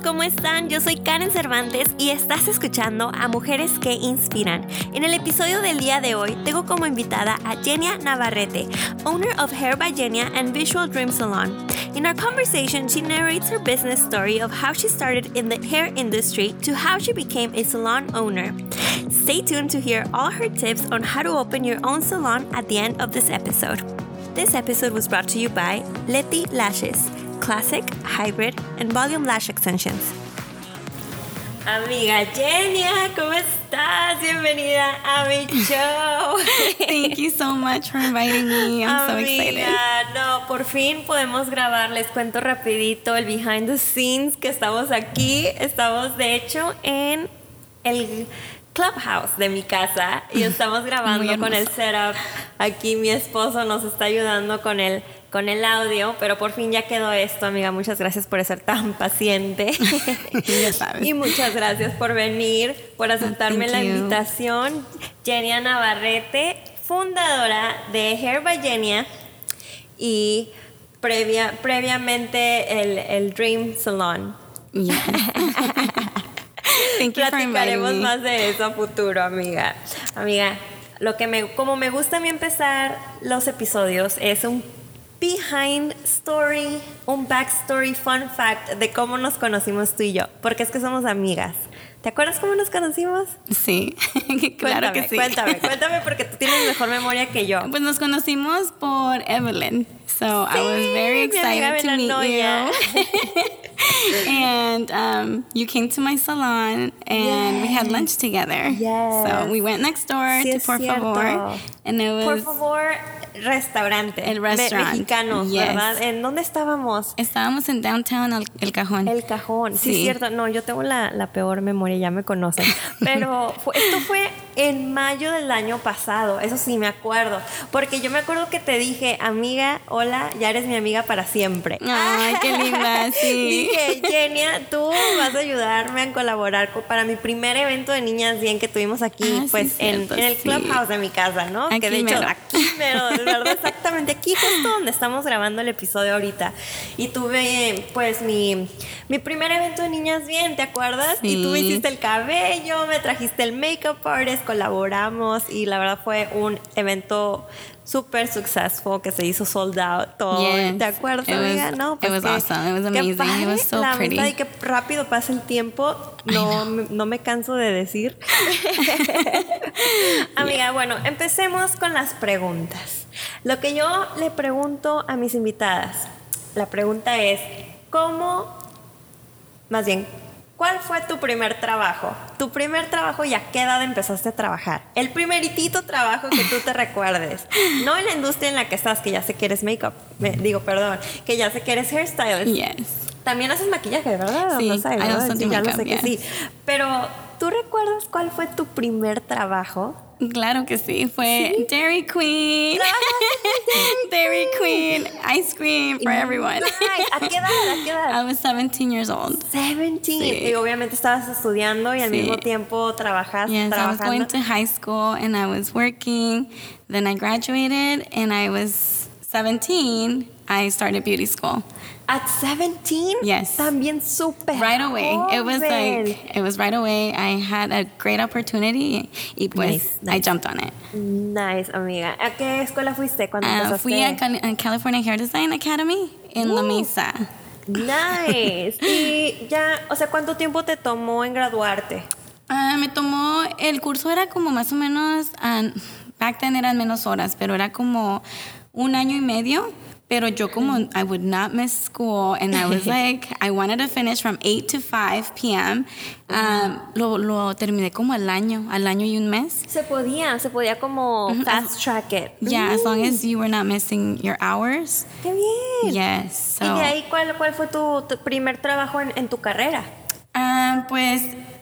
¿cómo están? Yo soy Karen Cervantes y estás escuchando a Mujeres que Inspiran. En el episodio del día de hoy tengo como invitada a Jenia Navarrete, owner of Hair by Jenia and Visual Dream Salon. In our conversation, she narrates her business story of how she started in the hair industry to how she became a salon owner. Stay tuned to hear all her tips on how to open your own salon at the end of this episode. This episode was brought to you by Letty Lashes, Classic, Hybrid, and Volume Lash Extensions. Amiga Genia, ¿cómo estás? Bienvenida a mi show. Thank you so much for inviting me. I'm so excited. No, por fin podemos grabar. Les cuento rapidito el behind the scenes que estamos aquí. Estamos de hecho en el clubhouse de mi casa y estamos grabando con el setup. Aquí mi esposo nos está ayudando con el con el audio, pero por fin ya quedó esto, amiga. Muchas gracias por ser tan paciente. ya sabes. Y muchas gracias por venir, por aceptarme la invitación. Genia Navarrete, fundadora de Hair by Genia y previa, previamente el, el Dream Salon. Platicaremos más de eso a futuro, amiga. Amiga, lo que me, como me gusta a mí empezar los episodios es un behind story, un backstory, fun fact de cómo nos conocimos tú y yo, porque es que somos amigas. ¿Te acuerdas cómo nos conocimos? Sí, claro que sí. Cuéntame, cuéntame porque tú tienes mejor memoria que yo. Pues nos conocimos por Evelyn. So I was very excited to meet you. and um, you came to my salon and we had lunch together. Yes. So we went next door sí to Por Favor. And it was Por Favor restaurante. El restaurant. mexicano, ¿verdad? ¿En dónde estábamos? Estábamos en downtown el, el Cajón. El Cajón, sí, sí, cierto. No, yo tengo la, la, peor memoria, ya me conocen. Pero esto fue en mayo del año pasado, eso sí me acuerdo. Porque yo me acuerdo que te dije, amiga, hola, ya eres mi amiga para siempre. Ay, qué linda, sí. dije, Genia, tú vas a ayudarme a colaborar para mi primer evento de Niñas Bien que tuvimos aquí, ah, pues sí, en, cierto, en, el sí. clubhouse de mi casa, ¿no? Aquí que de hecho, aquí mero, de verdad, exactamente aquí justo donde estamos grabando el episodio ahorita. Y tuve, pues, mi, mi primer evento de Niñas Bien, ¿te acuerdas? Sí. Y tú me hiciste el cabello, me trajiste el makeup artist, colaboramos y la verdad fue un evento súper successful que se hizo sold out todo. Yes. ¿Te acuerdas, It amiga? was- no, it was que- awesome. It was que amazing. It padre was so la pretty. y que rápido pasa el tiempo. No, me- no me canso de decir. Amiga, bueno, empecemos con las preguntas. Lo que yo le pregunto a mis invitadas, la pregunta es, ¿cómo, más bien, cuál fue tu primer trabajo? Tu primer trabajo y a qué edad empezaste a trabajar? El primeritito trabajo que tú te recuerdes. No en la industria en la que estás, que ya sé que eres makeup, me- digo, perdón, que ya sé que eres hairstylist. Yes. También haces maquillaje, ¿verdad? Sí, no sé, I ¿verdad? also do ya lo sé que yes. sí. Pero, ¿tú recuerdas cuál fue tu primer trabajo? Claro que sí, fue Dairy Queen. Dairy Queen, ice cream for everyone. Nice. ¿A qué edad? ¿A qué edad? I was 17 years old. 17. Sí. Y obviamente estabas estudiando y al Sí. mismo tiempo trabajas, Yes, I was trabajando. going to high school and I was working. Then I graduated and I was 17. I started beauty school. At 17? Yes. También súper Right away. It was joven. like, it was right away. I had a great opportunity y pues Nice, I nice. jumped on it. Nice, amiga. ¿A qué escuela fuiste cuando Uh, empezaste? fui a, Cal- a California Hair Design Academy in La Woo. Mesa. Nice. y ya, o sea, ¿cuánto tiempo te tomó en graduarte? Ah, me tomó, el curso era como más o menos, ah, back then eran menos horas, pero era como un año y medio. Pero yo como, I would not miss school and I was like, I wanted to finish from 8 to 5 p.m. Um, lo, lo terminé como al año, al año y un mes. Se podía, se podía como fast track it. Yeah, as long as you were not missing your hours. ¡Qué bien! Yes. So, ¿Y de ahí cuál, cuál fue tu, tu primer trabajo en, en tu carrera? Ah, pues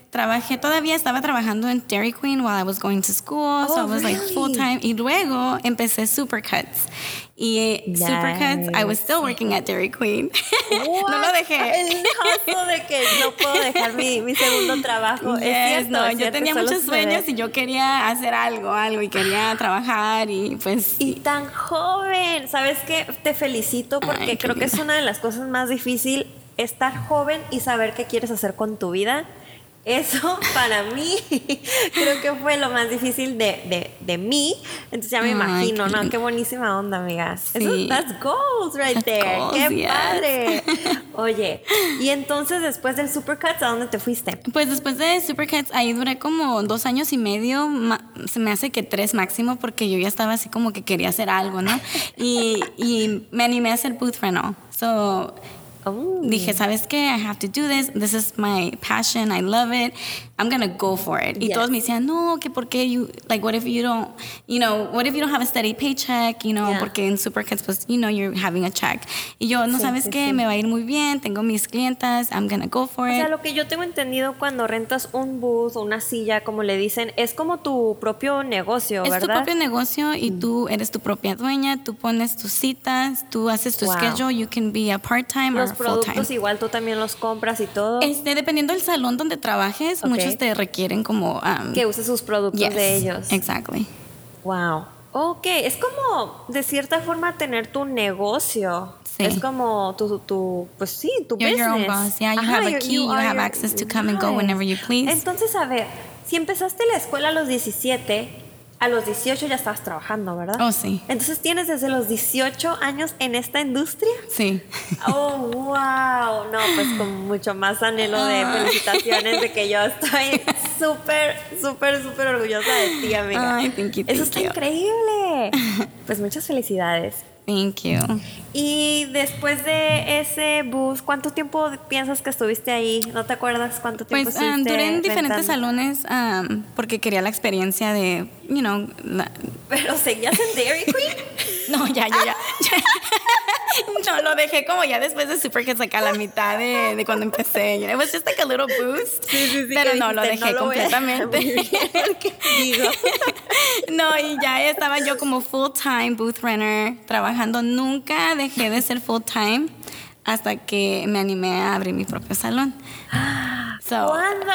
trabajé, todavía estaba trabajando en Dairy Queen while I was going to school, so Oh, I was like full time. Y luego empecé Supercuts. Y Supercuts, I was still working at Dairy Queen. no lo dejé. El caso de que no puedo dejar mi, mi segundo trabajo. es Yes, cierto, no, es yo cierto, tenía muchos sueños y yo quería hacer algo, algo, y quería trabajar y pues... Y tan joven, ¿sabes qué? Te felicito porque Ay, creo que es una de las cosas más difíciles estar joven y saber qué quieres hacer con tu vida eso para mí creo que fue lo más difícil de, de, de mí. Entonces ya me imagino, ¿no? Qué buenísima onda, amigas. Sí. Eso, that's goals right there. Qué padre. Oye, y entonces después del Supercuts, ¿a dónde te fuiste? Pues después de Supercuts, ahí duré como dos años y medio, se me hace que tres máximo, porque yo ya estaba así como que quería hacer algo, ¿no? Y, y me animé a hacer booth rental. So, Oh. Dije, ¿sabes qué? I have to do this. This is my passion. I love it. I'm gonna go for it. Y todos me decían, no, que por qué you, like, what if you don't, you know, what if you don't have a steady paycheck, you know, porque en Supercuts, pues, you know, you're having a check. Y yo, no, ¿sabes qué? Me va a ir muy bien, tengo mis clientas, I'm gonna go for it. O sea, lo que yo tengo entendido cuando rentas un booth o una silla, como le dicen, es como tu propio negocio, ¿verdad? Es tu propio negocio y mm. tú eres tu propia dueña, tú pones tus citas, tú haces tu schedule, you can be a part-time or productos igual tú también los compras y todo. Este, dependiendo del salón donde trabajes, muchos te requieren como... Um, que uses sus productos de ellos. Exactly. Wow. Ok, es como de cierta forma tener tu negocio. Sí. Es como tu, tu, pues sí, tu You're business. Your own boss. Yeah, you have a key, you, have access to come and go whenever you please. Entonces, a ver, si empezaste la escuela a los 17, a los 18 ya estabas trabajando, ¿verdad? Oh, sí. Entonces tienes desde los 18 años en esta industria. Sí. Oh, wow. No, pues con mucho más anhelo de ah. felicitaciones de que yo estoy súper, súper, súper orgullosa de ti, amiga. Ay, thank you, Eso está increíble. Pues muchas felicidades. Thank you. Y después de ese bus, ¿cuánto tiempo piensas que estuviste ahí? ¿No te acuerdas cuánto tiempo pues, um, estuviste? duré en diferentes salones um, porque quería la experiencia de, you know. ¿Pero seguías en Dairy Queen? No, ya, ya, ya. no, lo dejé como ya después de Super Kids, like a la mitad de, de cuando empecé. It was just like a little boost. Sí, sí, sí, pero no, lo dejé completamente. no, y ya estaba yo como full time booth runner trabajando. Nunca dejé de ser full time hasta que me animé a abrir mi propio salón. So. ¿Cuándo?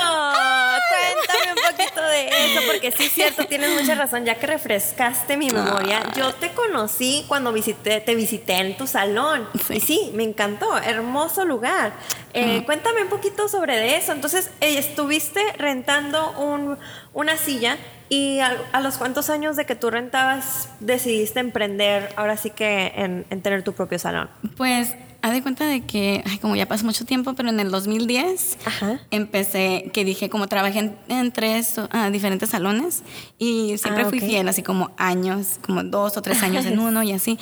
De eso, porque sí es cierto, tienes mucha razón, ya que refrescaste mi memoria. Ah. Yo te conocí cuando visité, te visité en tu salón. Sí. Y sí, me encantó, hermoso lugar. Eh, cuéntame un poquito sobre eso. Entonces, eh, estuviste rentando un, una silla y a, los cuántos años de que tú rentabas decidiste emprender ahora sí que en, en tener tu propio salón? Pues haz de cuenta de que, ay, como ya pasó mucho tiempo, pero en el 2010 empecé, que dije, como trabajé en, tres uh, diferentes salones y siempre ah, fui fiel, así como años, como dos o tres años en uno y así.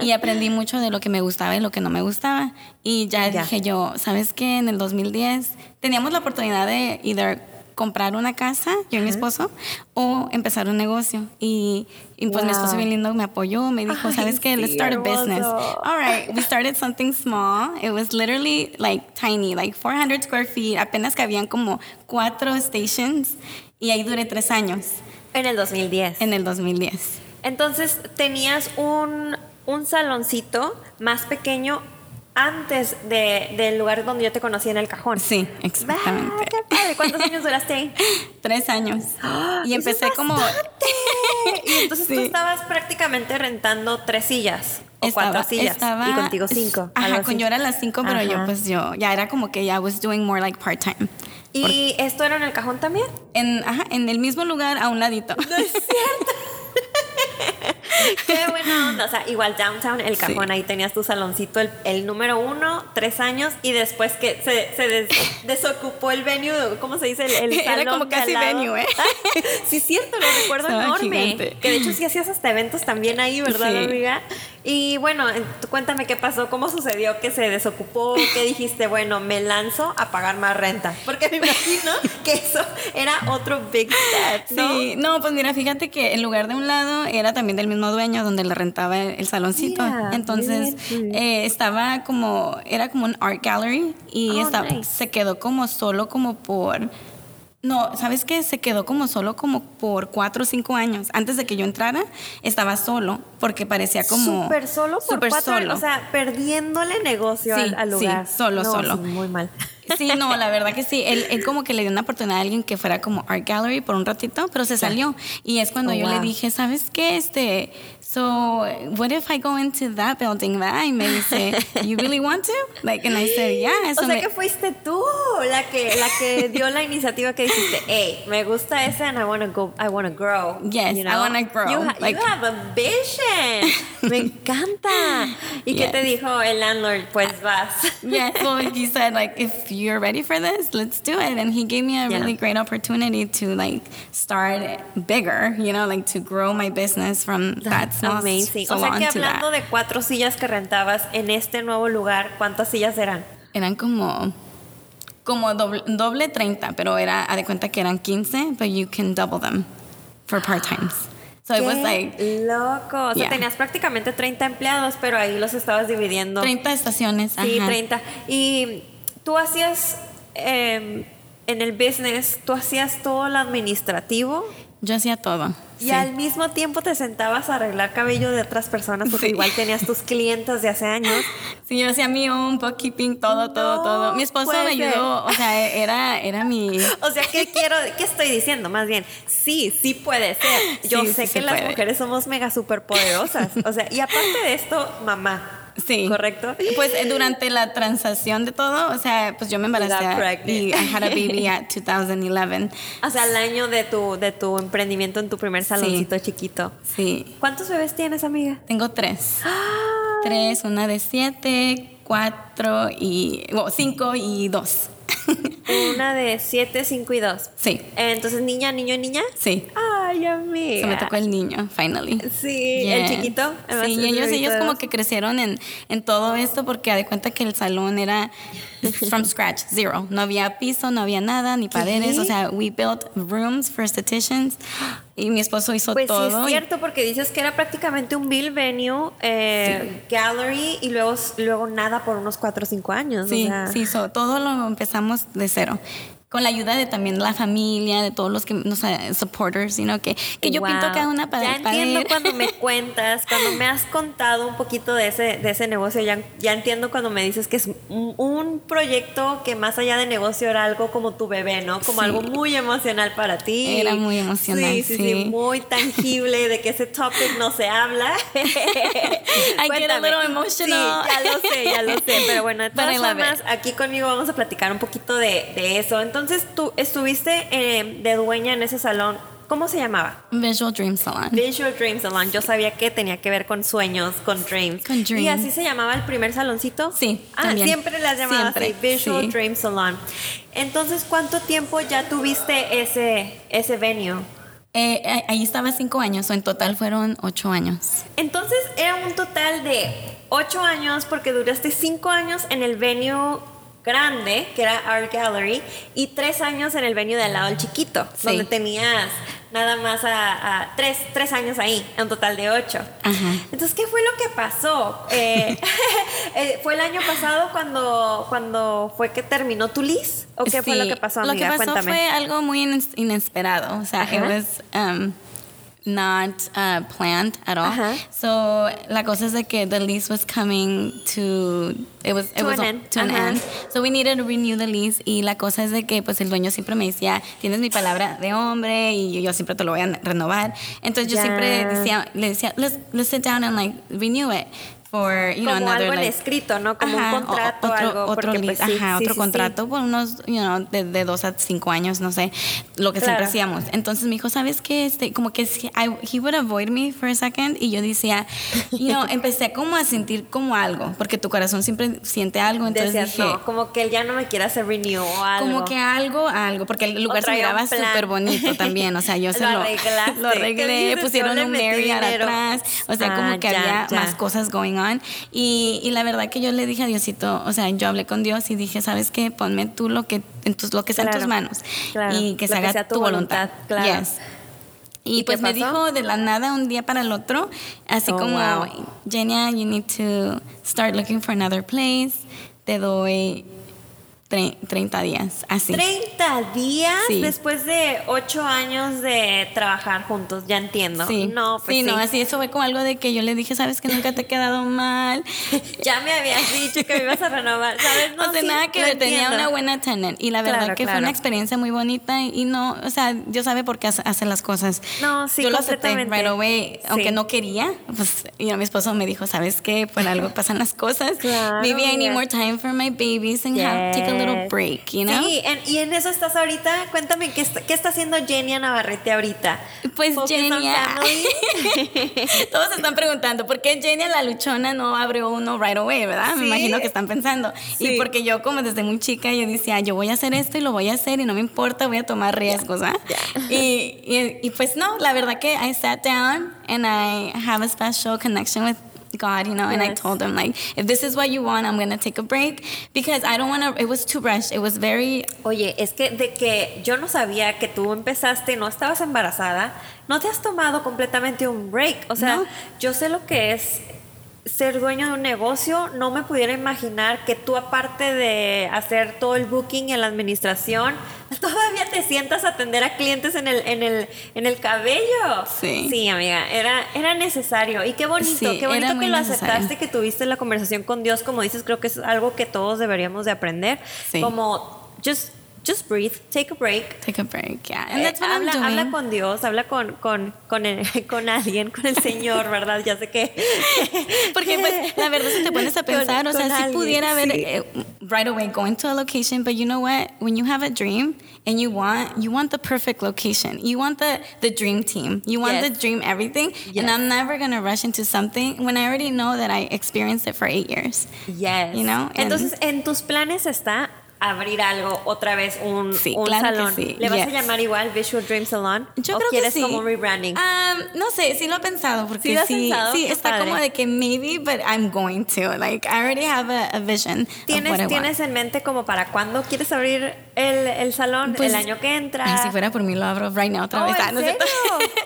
Y aprendí mucho de lo que me gustaba y lo que no me gustaba. Y ya, dije yo, ¿sabes qué? En el 2010 teníamos la oportunidad de either comprar una casa, yo y mi esposo, o empezar un negocio. Y, y pues mi esposo bien lindo me apoyó, me dijo, ¿sabes qué? Let's start a business. All right, we started something small. It was literally like tiny, like 400 square feet. Apenas cabían como cuatro stations y ahí duré tres años. En el 2010. En el 2010. Entonces tenías un, un saloncito más pequeño antes de, del lugar donde yo te conocí en el cajón. Sí, exactamente. ¿Cuántos años duraste ahí? Tres años. y empecé como... y entonces tú estabas prácticamente rentando tres sillas. O cuatro sillas. y contigo cinco. Ajá, con yo era las cinco, pero yo pues yo ya era como que ya was doing more like part-time. ¿Y esto era en el cajón también? En, ajá, en el mismo lugar a un ladito. No es cierto. Qué buena onda. O sea, igual downtown, el cajón, ahí tenías tu saloncito, el, número uno, tres años, y después que se, se desocupó el venue, ¿cómo se dice? El, salón Era como casi venue, ¿eh? sí, cierto, lo recuerdo enorme. Que de hecho sí hacías hasta eventos también ahí, ¿verdad, amiga? Y bueno, cuéntame qué pasó, cómo sucedió que se desocupó, qué dijiste, bueno, me lanzo a pagar más renta. Porque me imagino que eso era otro big step, ¿no? Sí, no, pues mira, fíjate que en lugar de un lado era también del mismo dueño donde le rentaba el saloncito. Entonces eh, estaba como, era como un art gallery y oh, estaba, se quedó como solo como por no, ¿sabes qué? Se quedó como solo como por cuatro o cinco años. Antes de que yo entrara, estaba solo, porque parecía como... Súper solo por super cuatro solo. O sea, perdiéndole negocio al, lugar. Sí, solo, solo. muy mal. Sí, no, la verdad que sí. Él, él, como que le dio una oportunidad a alguien que fuera como art gallery por un ratito, pero se salió. Y es cuando Oh, yo wow. le dije, ¿sabes qué? Este, so, what if I go into that building, ¿verdad? Y me dice, you really want to? Like, and I said, yeah. O sea me- que fuiste tú la que la que dio la iniciativa que dijiste, hey, me gusta ese and I wanna go, I wanna grow. Yes, I wanna grow, You, ha- like- you have a vision. Me encanta. ¿Y qué Yes. te dijo el landlord? Pues vas. yeah, so he said like if you're ready for this, let's do it. And he gave me a Yeah. really great opportunity to like start bigger, you know, like to grow my business from that small Amazing. O sea que hablando de cuatro sillas que rentabas en este nuevo lugar, ¿cuántas sillas eran? Eran como como doble, doble 30, pero era a de cuenta que eran 15, but you can double them for part-times. So it was ¡Qué like loco. O sea, Yeah. tenías prácticamente 30 empleados, pero ahí los estabas dividiendo. 30 estaciones, Sí, ajá. 30. Y tú hacías eh, en el business, tú hacías todo lo administrativo Yo hacía todo. Y sí. al mismo tiempo te sentabas a arreglar cabello de otras personas porque Sí. igual tenías tus clientes de hace años. Sí, yo hacía mi own bookkeeping, todo, todo, No todo. Mi esposo me ser. ayudó, o sea, era, era mi... O sea, ¿qué quiero, qué estoy diciendo? Más bien, sí, sí puede ser. Yo Sí, sé que las puede. mujeres somos mega super poderosas. O sea, y aparte de esto, mamá. Sí. ¿Correcto? Pues eh, durante la transacción de todo, o sea, pues yo me embaracé y I had a baby at 2011. O sea, el año de tu, de tu emprendimiento en tu primer saloncito chiquito. Sí. ¿Cuántos bebés tienes, amiga? Tengo tres. Tres, una de siete, cuatro y... Bueno, cinco y dos. Una de 7, 5 y 2. sí, Entonces, niña, niño y niña. sí. Ay, amiga. Se me tocó el niño, finally. Sí, el chiquito. Sí, y ellos, ellos como que crecieron en, en todo esto porque de cuenta que el salón era from scratch, zero. No había piso, no había nada, ni paredes. O sea, we built rooms for estheticians y mi esposo hizo Pues sí, todo. es y- cierto, porque dices que era prácticamente un bill venue, eh, gallery y luego, luego nada por unos 4 o 5 años. Sí, o sea. sí, so, todo lo empezamos de cero. Con la ayuda de también la familia, de todos los que nos supporters, sino que, que yo Wow. pinto cada una para Ya entiendo cuando me cuentas, cuando me has contado un poquito de ese, de ese negocio, ya, ya entiendo cuando me dices que es un, un proyecto que más allá de negocio era algo como tu bebé, ¿no? Como Sí. algo muy emocional para ti. Era muy emocional, Sí, sí, sí, sí. muy tangible, de que ese topic no se habla. I get a little emotional. Sí, ya lo sé, ya lo sé. Pero bueno, de todas formas, aquí conmigo vamos a platicar un poquito de, de eso. Entonces, tú estuviste eh, de dueña en ese salón. ¿Cómo se llamaba? Visual Dream Salon. Visual Dream Salon. Yo sabía que tenía que ver con sueños, con dreams. Con ¿Y dreams. así se llamaba el primer saloncito? Sí, Ah, también. siempre las llamaba así, Visual sí. Dream Salon. Entonces, ¿cuánto tiempo ya tuviste ese, ese venue? Eh, ahí estaba cinco años, o en total fueron ocho años. Entonces, era un total de ocho años porque duraste cinco años en el venue grande, que era Art Gallery, y tres años en el venue de al lado, el chiquito, Sí. donde tenías nada más a, a tres, tres años ahí, en un total de ocho. Ajá. Entonces, ¿qué fue lo que pasó? Eh, eh, ¿Fue el año pasado cuando, cuando fue que terminó tu lease? ¿O qué fue lo que pasó, Lo amiga? que pasó Cuéntame. fue algo muy ines- inesperado. O sea, it was um, not uh, planned at all. Ajá. So, la cosa es de que the lease was coming to it was it To was an end. to an end. So we needed to renew the lease y la cosa es de que pues el dueño siempre me decía, "Tienes mi palabra de hombre y yo siempre te lo voy a renovar." Entonces yo siempre decía le decía, "Let's let's sit down and like renew it." For, you know, Como another, algo en like- escrito, ¿no? Como Ajá, un o- contrato, otro, algo. otro pues, sí, ajá, sí, otro sí, contrato por unos, you know, de, de dos a cinco años, no sé, lo que siempre Claro. hacíamos. Entonces me dijo, ¿sabes qué? Este, como que I- he would avoid me for a second y yo decía, you know, empecé como a sentir como algo, porque tu corazón siempre siente algo, entonces Decías, dije, no, como que él ya no me quiere hacer renew o algo. como que algo, algo, porque el lugar se miraba súper bonito también, o sea, yo se Lo lo, lo ¿Qué arreglé, pusieron un dinero. atrás, o sea, como Ah, que ya, había ya. más cosas going on, y, y la verdad que yo le dije a Diosito, o sea, yo hablé con Dios y dije, ¿sabes qué? Ponme tú lo que, en tus, lo que sea en tus manos, claro, y que se que haga sea tu voluntad, voluntad, claro. Yes. ¿Y pues me dijo de la nada un día para el otro, así Oh, como, wow. Jenia, you need to start looking for another place. Te doy, 30 días, así. 30 días Sí. después de 8 años de trabajar juntos, ya entiendo. Sí, No, pues sí, sí. no, así eso fue como algo de que yo le dije, sabes que nunca te he quedado mal. Ya me habías dicho que me ibas a renovar, ¿sabes? No, o sea, sí, nada que ver, tenía una buena tenant y la verdad Claro, que fue claro. una experiencia muy bonita y no, o sea, Dios sabe por qué hace, las cosas. No, sí, Yo lo acepté completamente. right away, aunque no quería, pues y mi esposo me dijo, ¿sabes qué? Por algo pasan las cosas. Claro, Maybe I need more time for my babies and have, take a little break, you know? Sí, en- y en eso estás ahorita. Cuéntame, ¿qué está, qué está haciendo Jenny Navarrete ahorita? Pues Genia. Todos están preguntando, ¿por qué Genia la luchona no abrió uno right away, verdad? Me Sí. imagino que están pensando. Sí. Y porque yo como desde muy chica yo decía, yo voy a hacer esto y lo voy a hacer y no me importa, voy a tomar riesgos, ¿ah? Y, y, y pues no, la verdad que I sat down and I have a special connection with God, you know, and I told him like, if this is what you want, I'm gonna take a break because I don't want to. It was too rushed. It was very Oye, es que de que yo no sabía que tú empezaste, no estabas embarazada, no te has tomado completamente un break. O sea, No. yo sé lo que es ser dueño de un negocio, no me pudiera imaginar que tú aparte de hacer todo el booking y la administración, te sientas a atender a clientes en el, en el, en el cabello. Sí. Sí, amiga, era, era necesario. Y qué bonito, Sí, qué bonito que lo necesario. aceptaste, que tuviste la conversación con Dios, como dices, creo que es algo que todos deberíamos de aprender. Sí. Como, just, just breathe, take a break. take a break, yeah. And Eh, that's what habla, I'm doing. habla con Dios, habla con, con, con, el- con alguien, con el Señor, ¿verdad? Ya sé que... Porque pues la verdad si te pones a Con- pensar, o con sea, si alguien, pudiera haber sí. eh, right away going to a location, but you know what? When you have a dream and you want you want the perfect location. You want the the dream team. You want Yes. the dream everything. Yes. And I'm never going to rush into something when I already know that I experienced it for 8 years. Yes. You know, and- Entonces, en tus planes está abrir algo, otra vez un, Sí, un claro salón. sí, ¿Le vas a yes. llamar igual Visual Dream Salon? Yo ¿O creo quieres que sí. como un rebranding? Um, no sé, sí lo he pensado porque ¿Sí lo has sí, pensado? sí está padre. como de que maybe, but I'm going to. Like I already have a, a vision of what I ¿Tienes, want. ¿Tienes en mente como para cuándo quieres abrir el, el salón? Pues, ¿El año que entra? Ay, si fuera por mí lo abro right now otra Oh, vez. ¿en Ah, no, serio?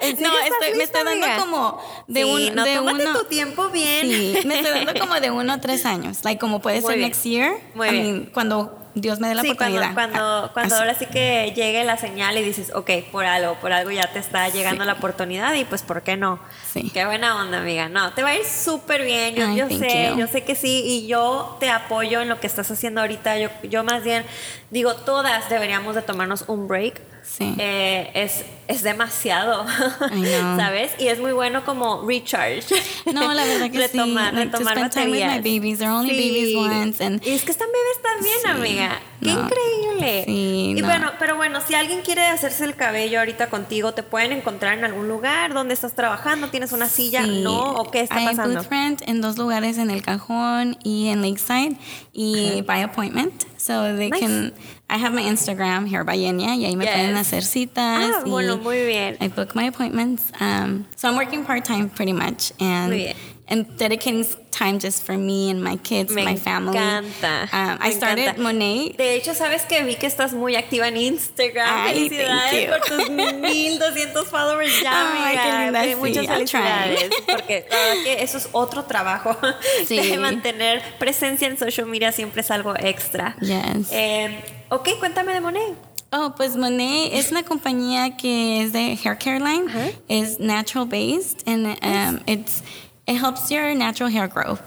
¿En No, estoy, me estoy dando amiga? como de un no, de uno. tu tiempo bien. Sí, me estoy dando como de uno a tres años. Like como puede Muy ser bien. next year. Muy I bien. mean, cuando Dios me dé la Sí, cuando, oportunidad. cuando, Ah, cuando así. ahora sí que llegue la señal y dices, ok, por algo, por algo ya te está llegando Sí. la oportunidad y pues, ¿por qué no? Sí. Qué buena onda, amiga. No, te va a ir súper bien. Yo, Ay, yo thank sé, you. yo sé que sí y yo te apoyo en lo que estás haciendo ahorita. Yo, yo más bien digo, todas deberíamos de tomarnos un break. Sí. Eh, es, es demasiado, I. ¿sabes? Y es muy bueno como recharge. No, la verdad que retomar, sí. Like, to retomar spend time with my babies. They're only babies once, and- y es que están bebés también, Sí. amiga. Qué No. increíble. Sí, y no. bueno, pero bueno, si alguien quiere hacerse el cabello ahorita contigo, ¿te pueden encontrar en algún lugar donde estás trabajando? ¿Tienes una silla? Sí. ¿No? ¿O qué está Hay pasando? rent en dos lugares, en El Cajón y en Lakeside, y by appointment. So they Nice. can. I have my Instagram, here by Yenya, y ahí me Yes. pueden hacer citas. Ah, bueno, muy bien. I book my appointments. Um, so I'm working part time pretty much, and and dedicating time just for me and my kids, Me my family. encanta. Um, I me started encanta. Monet. De hecho, sabes que vi que estás muy activa en Instagram. Ay, felicidades por tus 1200 followers ya, Ay, amiga. qué linda, sí, Muchas felicidades. Porque la verdad que eso es otro trabajo. Sí. De mantener presencia en social media siempre es algo extra. Yes. Eh, ok, cuéntame de Monet. Oh, pues Monet es una compañía que es de hair care line. Ajá. Es natural based and um, it's it helps your natural hair grow.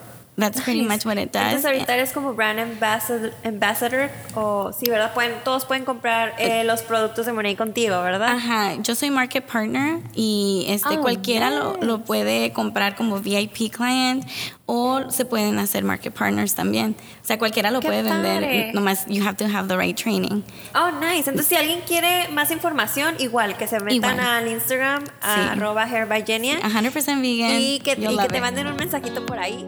That's pretty much what it does. Entonces ahorita eres como brand ambassador, ambassador o sí, ¿verdad? Pueden, todos pueden comprar eh, los productos de Monet contigo, ¿verdad? Ajá, yo soy market partner y este Oh, cualquiera lo, nice. lo puede comprar como VIP client o se pueden hacer market partners también. O sea, cualquiera lo Qué puede padre. vender, nomás you have to have the right training. Oh, nice. Entonces, si alguien quiere más información, igual que se metan Igual. al Instagram, a Sí. arroba hair by Genia, 100% vegan. y que, y que te manden un mensajito por ahí.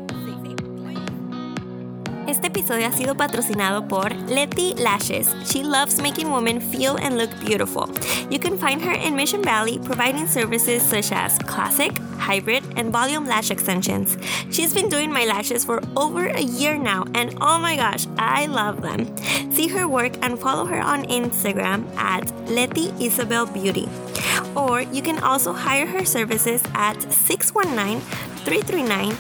Este episodio ha sido patrocinado por Letty Lashes. She loves making women feel and look beautiful. You can find her in Mission Valley providing services such as classic, hybrid, and volume lash extensions. She's been doing my lashes for over a year now, and oh my gosh, I love them. See her work and follow her on Instagram at Letty Isabel Beauty. Or you can also hire her services at 619 339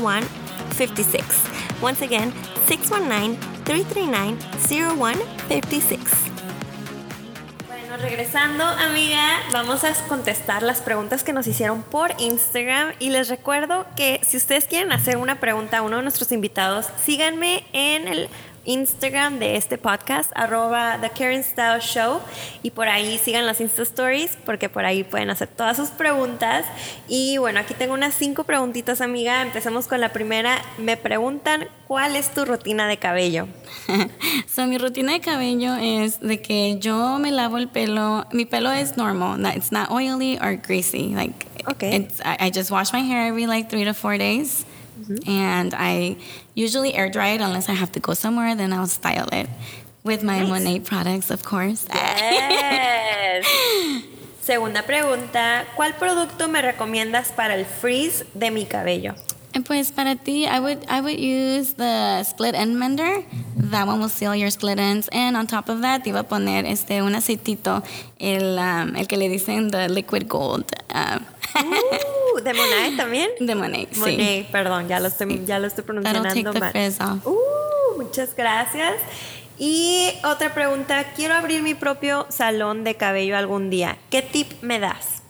0156. Once again, 339-0156. Bueno, regresando, amiga, vamos a contestar las preguntas que nos hicieron por Instagram y les recuerdo que si ustedes quieren hacer una pregunta a uno de nuestros invitados, síganme en el Instagram de este podcast, arroba The Karen Style Show. Y por ahí sigan las Insta Stories porque por ahí pueden hacer todas sus preguntas. Y bueno, aquí tengo unas cinco preguntitas, amiga. Empecemos con la primera. Me preguntan, ¿cuál es tu rutina de cabello? so, mi rutina de cabello es de que yo me lavo el pelo. Mi pelo es normal. It's not oily or greasy. Like, okay. I, I just wash my hair every like three to four days. Mm-hmm. And I usually air dry it unless I have to go somewhere, then I'll style it with my nice. Monet products, of course. Yes. Segunda pregunta, ¿cuál producto me recomiendas para el freeze de mi cabello? Pues para ti, I would I would use the split end mender. That one will seal your split ends. And on top of that, te iba a poner este un aceitito, el um, el que le dicen the liquid gold. Uh, Uh, ¿De Monet también? De Monet, sí. Monet, perdón, ya lo estoy, ya lo estoy pronunciando mal. Uh, muchas gracias. Y otra pregunta, quiero abrir mi propio salón de cabello algún día. ¿Qué tip me das?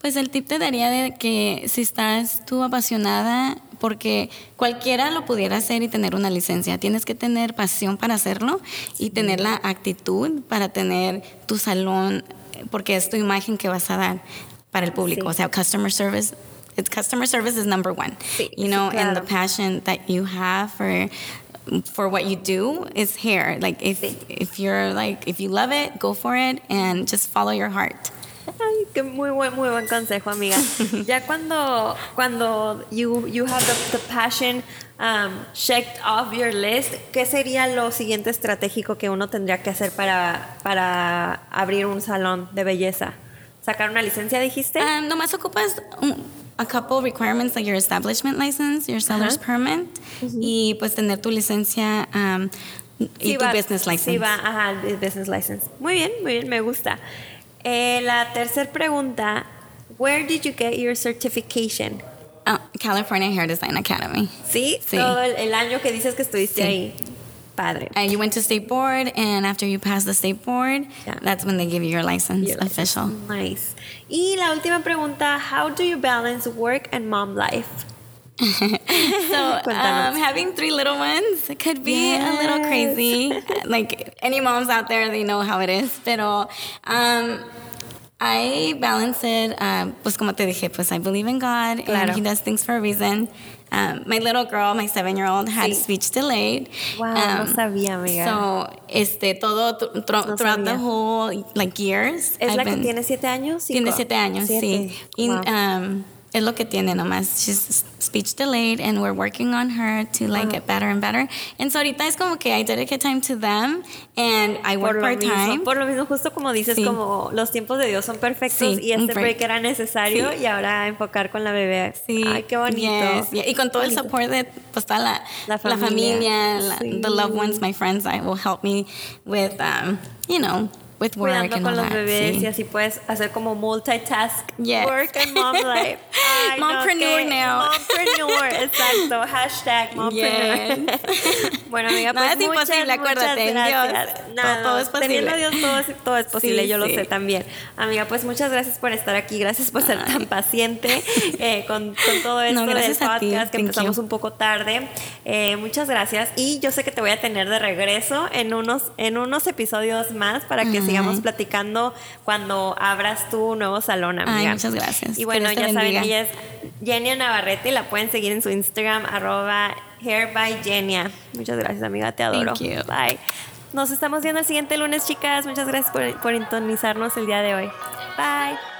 Pues el tip te daría de que si estás tú apasionada, porque cualquiera lo pudiera hacer y tener una licencia, tienes que tener pasión para hacerlo y tener la actitud para tener tu salón, porque es tu imagen que vas a dar para el público. Sí. O sea, customer service, it's customer service is number one. Sí, you know, sí, claro. and the passion that you have for for what you do is here. Like if if you're like if you love it, go for it and just follow your heart. Ay, qué muy buen, muy buen consejo, amiga. ya cuando, cuando you, you have the, the passion um, checked off your list, ¿qué sería lo siguiente estratégico que uno tendría que hacer para, para abrir un salón de belleza? ¿Sacar una licencia, dijiste? Um, nomás ocupas un, a couple requirements like your establishment license, your seller's Ajá. permit Uh -huh. y pues tener tu licencia um, y Sí tu va- business license. Sí, va, ajá, business license. Muy bien, muy bien, me gusta. Eh, la tercera pregunta, where did you get your certification? Oh, California Hair Design Academy. ¿Sí? Sí. Todo el, el año que dices que estuviste Sí. ahí. Padre. And you went to state board, and after you pass the state board, Yeah. that's when they give you your license Your license. official. Nice. Y la última pregunta, how do you balance work and mom life? So, um, having three little ones could be a little crazy. like any moms out there, they know how it is. Pero um, I balance it, um, pues como te dije, pues I believe in God Claro. and He does things for a reason. Um, my little girl, my seven-year-old, had Sí. speech delayed. Wow, Um, no sabía, amiga. So, este, todo No throughout the whole like years. ¿Es I've la que been- tiene siete años? tiene Cinco. siete años, Siete. sí. Wow. um, es lo que tiene nomás. She's speech delayed and we're working on her to like get better and better. And so ahorita es como que I dedicate time to them and I work por part time. mismo, por lo mismo, justo como dices, Sí. como los tiempos de Dios son perfectos Sí, y este break. break era necesario Sí. y ahora enfocar con la bebé. Sí. Ay, qué bonito. yes, yeah. Y con todo el Bonito. support de pues, toda la, La la familia. familia, la- the loved ones, my friends that will help me with, um, you know, with work Cuidando and con all los that. bebés sí. y así puedes hacer como multitask Yes. work and mom life. Ay, no, Mompreneur qué- now. Mompreneur, exacto. Hashtag mompreneur. bueno, amiga, Nada pues es muchas, imposible, acuérdate, en. Dios, Nada, todo- todo es Teniendo a posible. Dios todo, es- todo es posible, Sí, yo lo sí. sé también. Amiga, pues muchas gracias por estar aquí, gracias por ser tan paciente eh, con, con todo esto No, del ti. podcast que Thank empezamos you. un poco tarde. Eh, muchas gracias y yo sé que te voy a tener de regreso en unos, en unos episodios más para que Ay. Sigamos platicando cuando abras tu nuevo salón, amiga. Ay, muchas gracias. Y bueno, ya saben, ella es Genia Navarrete y la pueden seguir en su Instagram, arroba hair by Genia. Muchas gracias, amiga, te adoro. Thank you. Bye. Nos estamos viendo el siguiente lunes, chicas. Muchas gracias por, por el día de hoy. Bye.